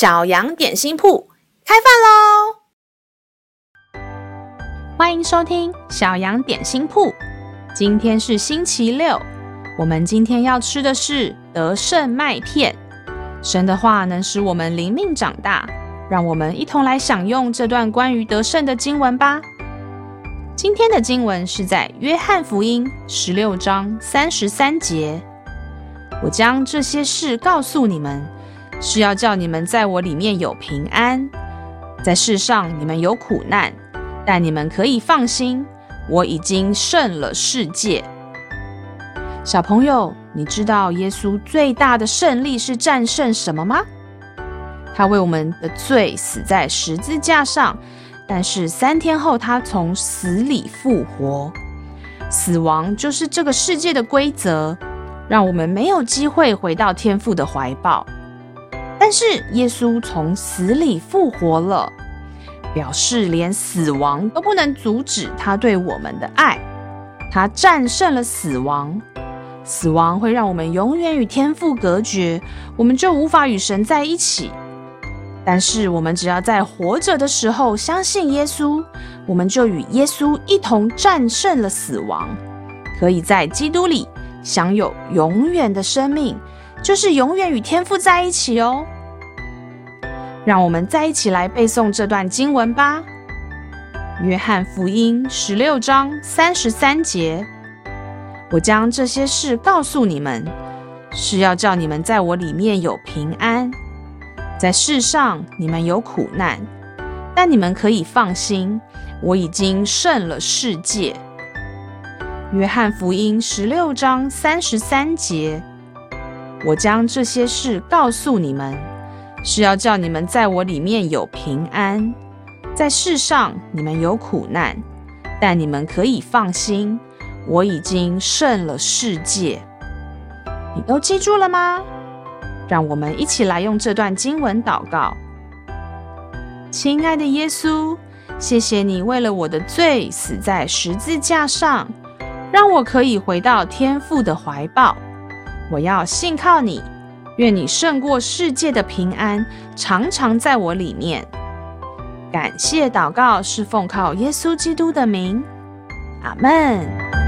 小羊点心铺开饭喽！欢迎收听小羊点心铺。今天是星期六，我们今天要吃的是得胜麦片。神的话能使我们灵命长大，让我们一同来享用这段关于得胜的经文吧。今天的经文是在约翰福音十六章三十三节。我将这些事告诉你们。是要叫你们在我里面有平安，在世上你们有苦难，但你们可以放心，我已经胜了世界。小朋友，你知道耶稣最大的胜利是战胜什么吗？他为我们的罪死在十字架上，但是三天后他从死里复活。死亡就是这个世界的规则，让我们没有机会回到天父的怀抱。是耶稣从死里复活了，表示连死亡都不能阻止他对我们的爱。他战胜了死亡，死亡会让我们永远与天父隔绝，我们就无法与神在一起。但是我们只要在活着的时候相信耶稣，我们就与耶稣一同战胜了死亡，可以在基督里享有永远的生命。就是永远与天父在一起哦。让我们再一起来背诵这段经文吧。约翰福音十六章三十三节：我将这些事告诉你们，是要叫你们在我里面有平安。在世上你们有苦难，但你们可以放心，我已经胜了世界。约翰福音十六章三十三节。我将这些事告诉你们，是要叫你们在我里面有平安。在世上你们有苦难，但你们可以放心，我已经胜了世界。你都记住了吗？让我们一起来用这段经文祷告。亲爱的耶稣，谢谢你为了我的罪死在十字架上，让我可以回到天父的怀抱。我要信靠你，愿你胜过世界的平安常常在我里面。感谢祷告是奉靠耶稣基督的名，阿门。